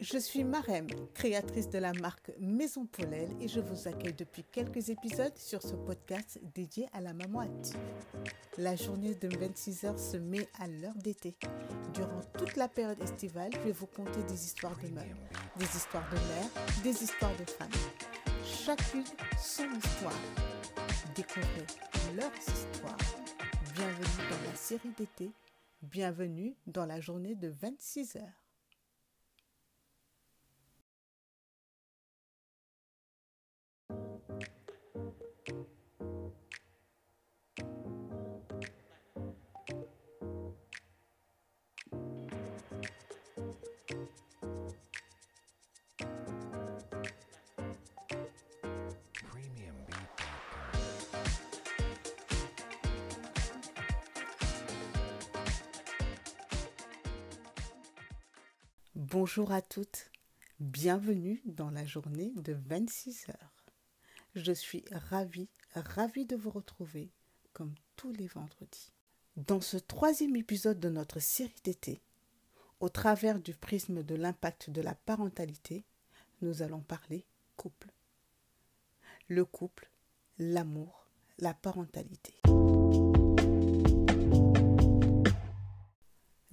Je suis Marem, créatrice de la marque Maison Paulelle et je vous accueille depuis quelques épisodes sur ce podcast dédié à la maman active. La journée de 26 heures se met à l'heure d'été. Durant toute la période estivale, je vais vous conter des histoires de mères, des histoires de mères, des histoires de femmes. Chacune son histoire. Découvrez leurs histoires. Bienvenue dans la série d'été. Bienvenue dans la journée de 26 heures. Bonjour à toutes, bienvenue dans la journée de 26 heures. Je suis ravie, ravie de vous retrouver comme tous les vendredis. Dans ce troisième épisode de notre série d'été, au travers du prisme de l'impact de la parentalité, nous allons parler couple. Le couple, l'amour, la parentalité.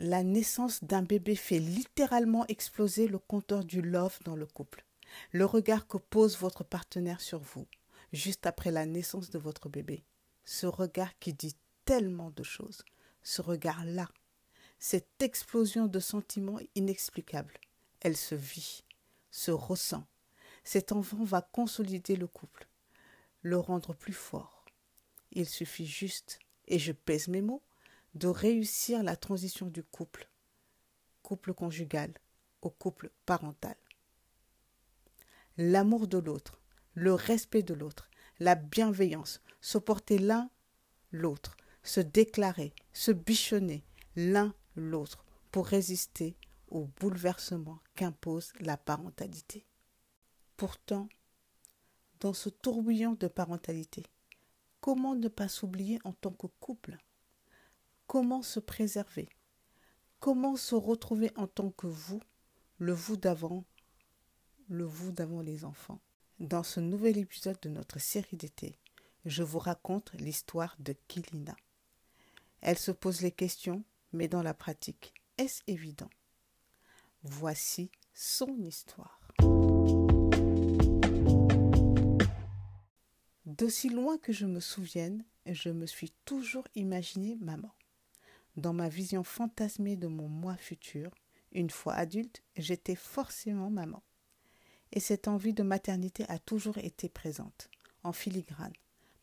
La naissance d'un bébé fait littéralement exploser le compteur du love dans le couple. Le regard que pose votre partenaire sur vous, juste après la naissance de votre bébé. Ce regard qui dit tellement de choses. Ce regard-là. Cette explosion de sentiments inexplicables. Elle se vit, se ressent. Cet enfant va consolider le couple, le rendre plus fort. Il suffit juste, et je pèse mes mots, de réussir la transition du couple, couple conjugal, au couple parental. L'amour de l'autre, le respect de l'autre, la bienveillance, supporter l'un l'autre, se déclarer, se bichonner l'un l'autre pour résister au bouleversement qu'impose la parentalité. Pourtant, dans ce tourbillon de parentalité, comment ne pas s'oublier en tant que couple? Comment se préserver? Comment se retrouver en tant que vous, le vous d'avant, le vous d'avant les enfants? Dans ce nouvel épisode de notre série d'été, je vous raconte l'histoire de Kilina. Elle se pose les questions, mais dans la pratique, est-ce évident? Voici son histoire. D'aussi loin que je me souvienne, je me suis toujours imaginé maman. Dans ma vision fantasmée de mon moi futur, une fois adulte, j'étais forcément maman. Et cette envie de maternité a toujours été présente, en filigrane,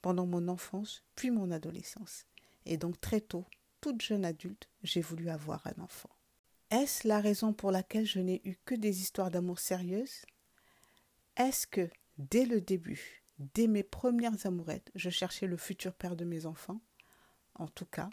pendant mon enfance puis mon adolescence. Et donc très tôt, toute jeune adulte, j'ai voulu avoir un enfant. Est-ce la raison pour laquelle je n'ai eu que des histoires d'amour sérieuses? Est-ce que, dès le début, dès mes premières amourettes, je cherchais le futur père de mes enfants? En tout cas,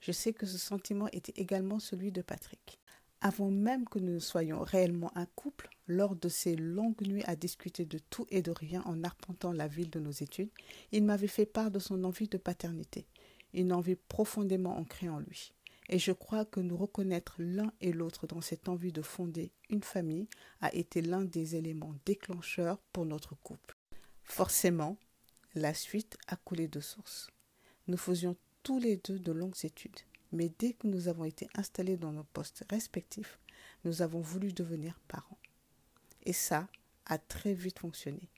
je sais que ce sentiment était également celui de Patrick. Avant même que nous ne soyons réellement un couple, lors de ces longues nuits à discuter de tout et de rien en arpentant la ville de nos études, il m'avait fait part de son envie de paternité, une envie profondément ancrée en lui. Et je crois que nous reconnaître l'un et l'autre dans cette envie de fonder une famille a été l'un des éléments déclencheurs pour notre couple. Forcément, la suite a coulé de source. Nous faisions tous les deux de longues études, mais dès que nous avons été installés dans nos postes respectifs, nous avons voulu devenir parents. Et ça a très vite fonctionné.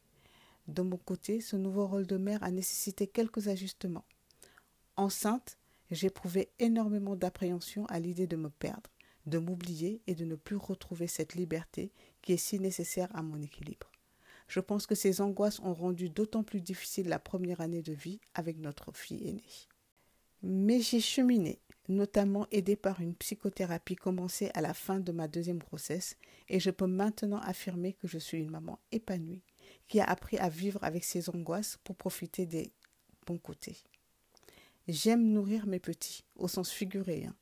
De mon côté, ce nouveau rôle de mère a nécessité quelques ajustements. Enceinte, j'éprouvais énormément d'appréhension à l'idée de me perdre, de m'oublier et de ne plus retrouver cette liberté qui est si nécessaire à mon équilibre. Je pense que ces angoisses ont rendu d'autant plus difficile la première année de vie avec notre fille aînée. Mais j'ai cheminé, notamment aidée par une psychothérapie commencée à la fin de ma deuxième grossesse, et je peux maintenant affirmer que je suis une maman épanouie, qui a appris à vivre avec ses angoisses pour profiter des bons côtés. J'aime nourrir mes petits, au sens figuré. Hein.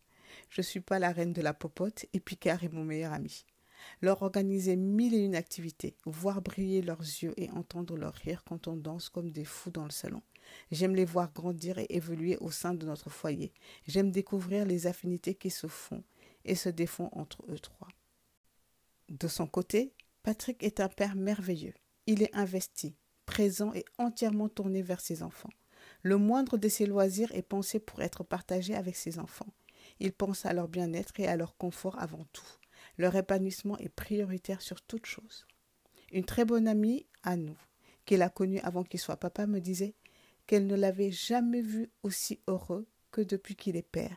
Je suis pas la reine de la popote et Picard est mon meilleur ami. Leur organiser mille et une activités, voir briller leurs yeux et entendre leur rire quand on danse comme des fous dans le salon, J'aime les voir grandir et évoluer au sein de notre foyer. J'aime découvrir les affinités qui se font et se défont entre eux trois. De son côté, Patrick est un père merveilleux. Il est investi, présent et entièrement tourné vers ses enfants. Le moindre de ses loisirs est pensé pour être partagé avec ses enfants. Il pense à leur bien-être et à leur confort avant tout. Leur épanouissement est prioritaire sur toute chose. Une très bonne amie à nous, qu'il a connue avant qu'il soit papa, me disait qu'elle ne l'avait jamais vu aussi heureux que depuis qu'il est père,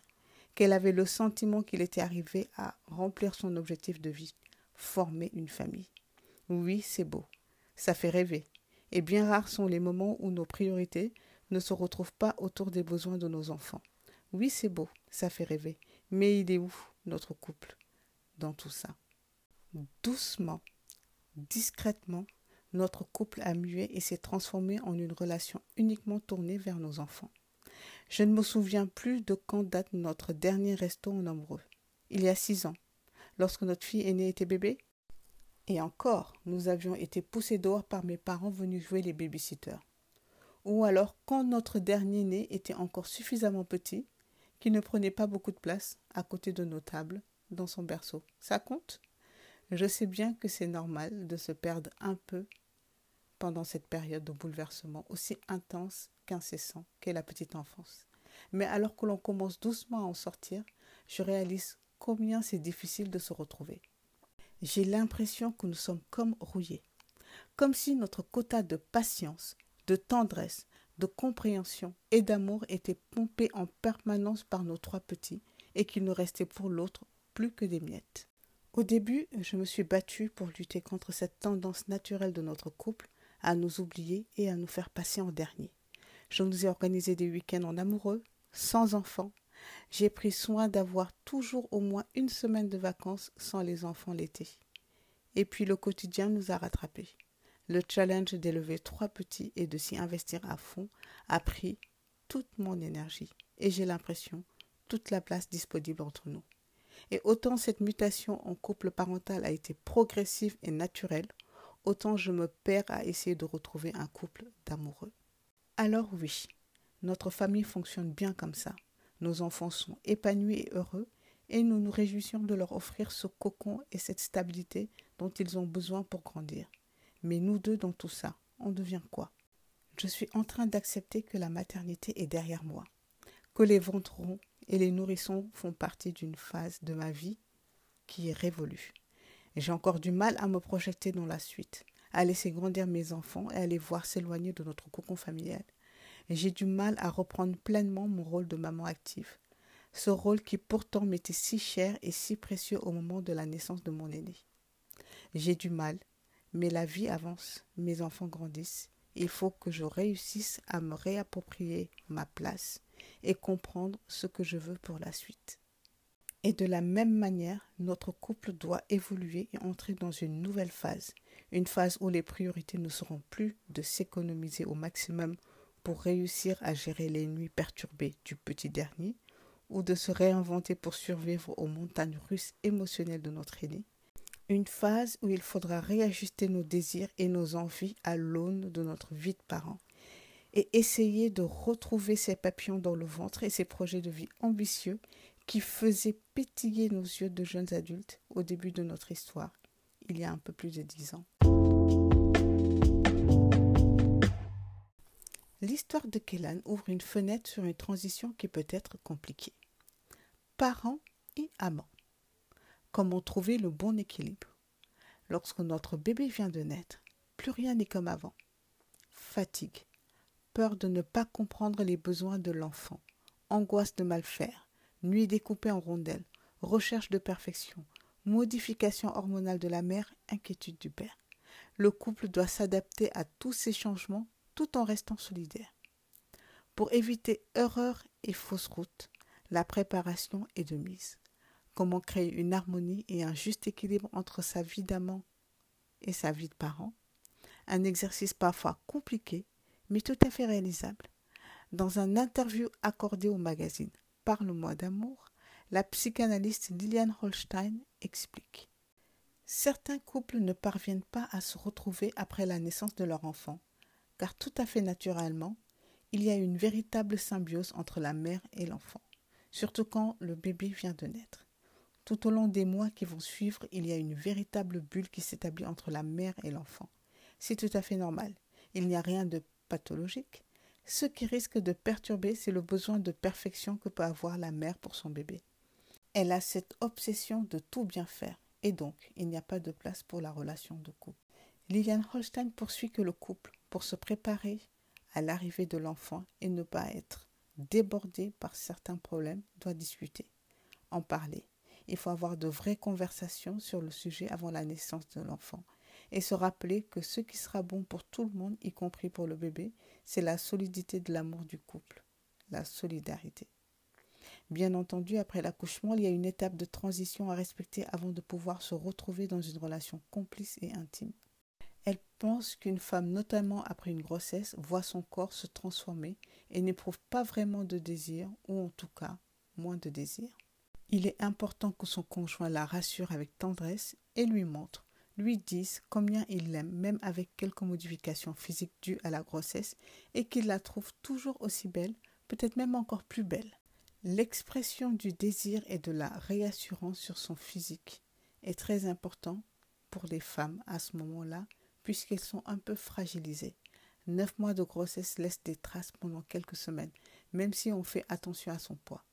qu'elle avait le sentiment qu'il était arrivé à remplir son objectif de vie, former une famille. Oui, c'est beau, ça fait rêver, et bien rares sont les moments où nos priorités ne se retrouvent pas autour des besoins de nos enfants. Oui, c'est beau, ça fait rêver, mais il est où notre couple dans tout ça? Doucement, discrètement, notre couple a mué et s'est transformé en une relation uniquement tournée vers nos enfants. Je ne me souviens plus de quand date notre dernier resto en amoureux. Il y a six ans, lorsque notre fille aînée était bébé. Et encore, nous avions été poussés dehors par mes parents venus jouer les babysitters. Ou alors quand notre dernier né était encore suffisamment petit, qu'il ne prenait pas beaucoup de place à côté de nos tables, dans son berceau. Ça compte? Je sais bien que c'est normal de se perdre un peu pendant cette période de bouleversement aussi intense qu'incessant qu'est la petite enfance. Mais alors que l'on commence doucement à en sortir, je réalise combien c'est difficile de se retrouver. J'ai l'impression que nous sommes comme rouillés, comme si notre quota de patience, de tendresse, de compréhension et d'amour était pompé en permanence par nos trois petits et qu'il ne restait pour l'autre plus que des miettes. Au début, je me suis battue pour lutter contre cette tendance naturelle de notre couple à nous oublier et à nous faire passer en dernier. Je nous ai organisé des week-ends en amoureux, sans enfants. J'ai pris soin d'avoir toujours au moins une semaine de vacances sans les enfants l'été. Et puis le quotidien nous a rattrapés. Le challenge d'élever trois petits et de s'y investir à fond a pris toute mon énergie et j'ai l'impression toute la place disponible entre nous. Et autant cette mutation en couple parental a été progressive et naturelle, autant je me perds à essayer de retrouver un couple d'amoureux. Alors oui, notre famille fonctionne bien comme ça. Nos enfants sont épanouis et heureux, et nous nous réjouissons de leur offrir ce cocon et cette stabilité dont ils ont besoin pour grandir. Mais nous deux dans tout ça, on devient quoi? Je suis en train d'accepter que la maternité est derrière moi, que les ventres ronds et les nourrissons font partie d'une phase de ma vie qui est révolue. J'ai encore du mal à me projeter dans la suite, à laisser grandir mes enfants et à les voir s'éloigner de notre cocon familial. J'ai du mal à reprendre pleinement mon rôle de maman active, ce rôle qui pourtant m'était si cher et si précieux au moment de la naissance de mon aîné. J'ai du mal, mais la vie avance, mes enfants grandissent, il faut que je réussisse à me réapproprier ma place et comprendre ce que je veux pour la suite. Et de la même manière, notre couple doit évoluer et entrer dans une nouvelle phase, une phase où les priorités ne seront plus de s'économiser au maximum pour réussir à gérer les nuits perturbées du petit dernier, ou de se réinventer pour survivre aux montagnes russes émotionnelles de notre aîné, une phase où il faudra réajuster nos désirs et nos envies à l'aune de notre vie de parent, et essayer de retrouver ces papillons dans le ventre et ces projets de vie ambitieux qui faisait pétiller nos yeux de jeunes adultes au début de notre histoire, il y a un peu plus de dix ans. L'histoire de Kellan ouvre une fenêtre sur une transition qui peut être compliquée. Parents et amants. Comment trouver le bon équilibre? Lorsque notre bébé vient de naître, plus rien n'est comme avant. Fatigue, peur de ne pas comprendre les besoins de l'enfant, angoisse de mal faire, nuit découpée en rondelles, recherche de perfection, modification hormonale de la mère, inquiétude du père. Le couple doit s'adapter à tous ces changements tout en restant solidaire. Pour éviter erreurs et fausses routes, la préparation est de mise. Comment créer une harmonie et un juste équilibre entre sa vie d'amant et sa vie de parent? Un exercice parfois compliqué, mais tout à fait réalisable. Dans un interview accordé au magazine Parle-moi d'amour, la psychanalyste Liliane Holstein explique. Certains couples ne parviennent pas à se retrouver après la naissance de leur enfant, car tout à fait naturellement, il y a une véritable symbiose entre la mère et l'enfant, surtout quand le bébé vient de naître. Tout au long des mois qui vont suivre, il y a une véritable bulle qui s'établit entre la mère et l'enfant. C'est tout à fait normal. Il n'y a rien de pathologique. Ce qui risque de perturber, c'est le besoin de perfection que peut avoir la mère pour son bébé. Elle a cette obsession de tout bien faire, et donc il n'y a pas de place pour la relation de couple. Liliane Holstein poursuit que le couple, pour se préparer à l'arrivée de l'enfant et ne pas être débordé par certains problèmes, doit discuter, en parler. Il faut avoir de vraies conversations sur le sujet avant la naissance de l'enfant et se rappeler que ce qui sera bon pour tout le monde, y compris pour le bébé, c'est la solidité de l'amour du couple, la solidarité. Bien entendu, après l'accouchement, il y a une étape de transition à respecter avant de pouvoir se retrouver dans une relation complice et intime. Elle pense qu'une femme, notamment après une grossesse, voit son corps se transformer et n'éprouve pas vraiment de désir, ou en tout cas moins de désir. Il est important que son conjoint la rassure avec tendresse et lui montre, lui dise combien il l'aime, même avec quelques modifications physiques dues à la grossesse, et qu'il la trouve toujours aussi belle, peut-être même encore plus belle. L'expression du désir et de la réassurance sur son physique est très important pour les femmes à ce moment-là, puisqu'elles sont un peu fragilisées. Neuf mois de grossesse laissent des traces pendant quelques semaines, même si on fait attention à son poids.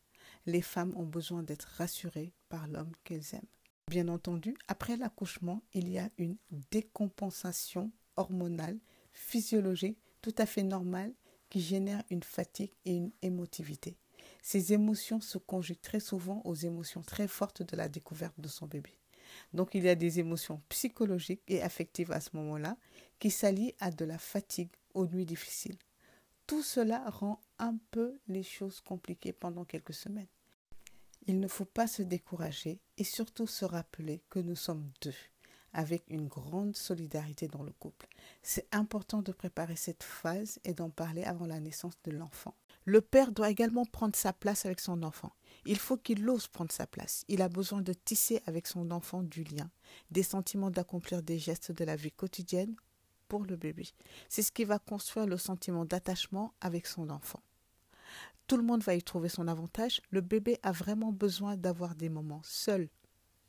Les femmes ont besoin d'être rassurées par l'homme qu'elles aiment. Bien entendu, après l'accouchement, il y a une décompensation hormonale, physiologique, tout à fait normale, qui génère une fatigue et une émotivité. Ces émotions se conjuguent très souvent aux émotions très fortes de la découverte de son bébé. Donc il y a des émotions psychologiques et affectives à ce moment-là qui s'allient à de la fatigue aux nuits difficiles. Tout cela rend un peu les choses compliquées pendant quelques semaines. Il ne faut pas se décourager et surtout se rappeler que nous sommes deux, avec une grande solidarité dans le couple. C'est important de préparer cette phase et d'en parler avant la naissance de l'enfant. Le père doit également prendre sa place avec son enfant. Il faut qu'il ose prendre sa place. Il a besoin de tisser avec son enfant du lien, des sentiments d'accomplir des gestes de la vie quotidienne pour le bébé. C'est ce qui va construire le sentiment d'attachement avec son enfant. Tout le monde va y trouver son avantage. Le bébé a vraiment besoin d'avoir des moments seuls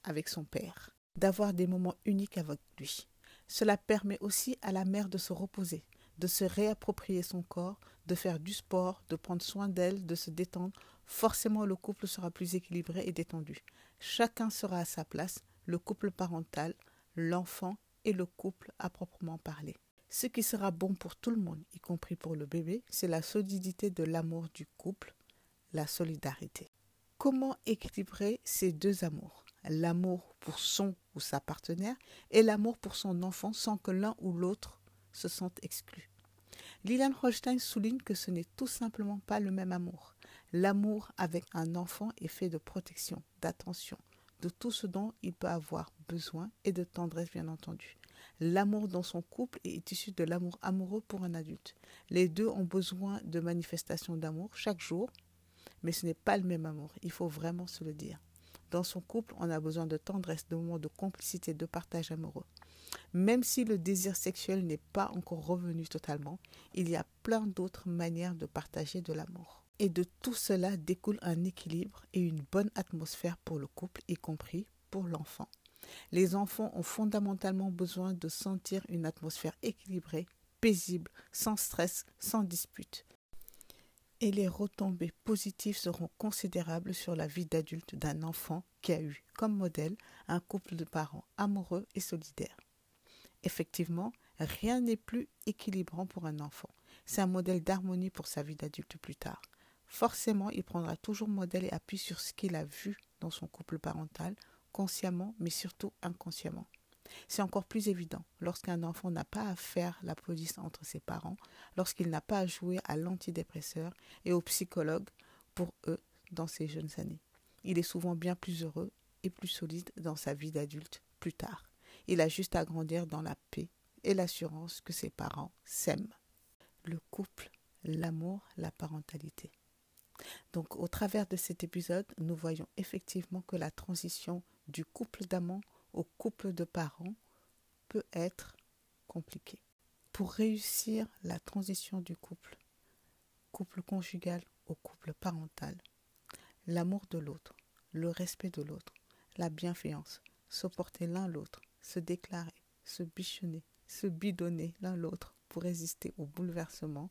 avec son père, d'avoir des moments uniques avec lui. Cela permet aussi à la mère de se reposer, de se réapproprier son corps, de faire du sport, de prendre soin d'elle, de se détendre. Forcément, le couple sera plus équilibré et détendu. Chacun sera à sa place, le couple parental, l'enfant et le couple à proprement parler. Ce qui sera bon pour tout le monde, y compris pour le bébé, c'est la solidité de l'amour du couple, la solidarité. Comment équilibrer ces deux amours? L'amour pour son ou sa partenaire et l'amour pour son enfant sans que l'un ou l'autre se sente exclu. Lilian Holstein souligne que ce n'est tout simplement pas le même amour. L'amour avec un enfant est fait de protection, d'attention, de tout ce dont il peut avoir besoin et de tendresse bien entendu. L'amour dans son couple est issu de l'amour amoureux pour un adulte. Les deux ont besoin de manifestations d'amour chaque jour, mais ce n'est pas le même amour, il faut vraiment se le dire. Dans son couple, on a besoin de tendresse, de moments de complicité, de partage amoureux. Même si le désir sexuel n'est pas encore revenu totalement, il y a plein d'autres manières de partager de l'amour. Et de tout cela découle un équilibre et une bonne atmosphère pour le couple, y compris pour l'enfant. Les enfants ont fondamentalement besoin de sentir une atmosphère équilibrée, paisible, sans stress, sans dispute. Et les retombées positives seront considérables sur la vie d'adulte d'un enfant qui a eu comme modèle un couple de parents amoureux et solidaires. Effectivement, rien n'est plus équilibrant pour un enfant. C'est un modèle d'harmonie pour sa vie d'adulte plus tard. Forcément, il prendra toujours modèle et appui sur ce qu'il a vu dans son couple parental consciemment, mais surtout inconsciemment. C'est encore plus évident lorsqu'un enfant n'a pas à faire la police entre ses parents, lorsqu'il n'a pas à jouer à l'antidépresseur et au psychologue pour eux dans ses jeunes années. Il est souvent bien plus heureux et plus solide dans sa vie d'adulte plus tard. Il a juste à grandir dans la paix et l'assurance que ses parents s'aiment. Le couple, l'amour, la parentalité. Donc au travers de cet épisode, nous voyons effectivement que la transition du couple d'amants au couple de parents peut être compliquée. Pour réussir la transition du couple, couple conjugal au couple parental, l'amour de l'autre, le respect de l'autre, la bienveillance, supporter l'un l'autre, se déclarer, se bichonner, se bidonner l'un l'autre pour résister au bouleversement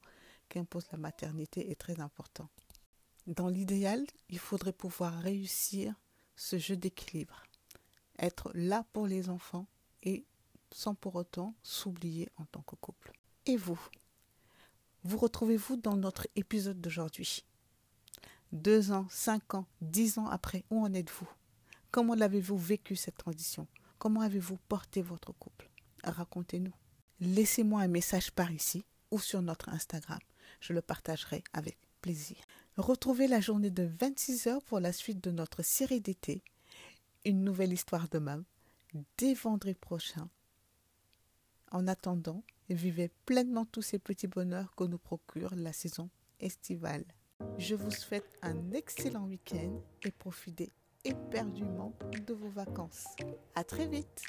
qu'impose la maternité est très important. Dans l'idéal, il faudrait pouvoir réussir ce jeu d'équilibre, être là pour les enfants et sans pour autant s'oublier en tant que couple. Et vous Vous retrouvez-vous dans notre épisode d'aujourd'hui? Deux ans, cinq ans, dix ans après, où en êtes-vous? Comment l'avez-vous vécu cette transition? Comment avez-vous porté votre couple? Racontez-nous. Laissez-moi un message par ici ou sur notre Instagram. Je le partagerai avec plaisir. Retrouvez la journée de 26 heures pour la suite de notre série d'été. Une nouvelle histoire de dès vendredi prochain. En attendant, vivez pleinement tous ces petits bonheurs que nous procure la saison estivale. Je vous souhaite un excellent week-end et profitez éperdument de vos vacances. À très vite!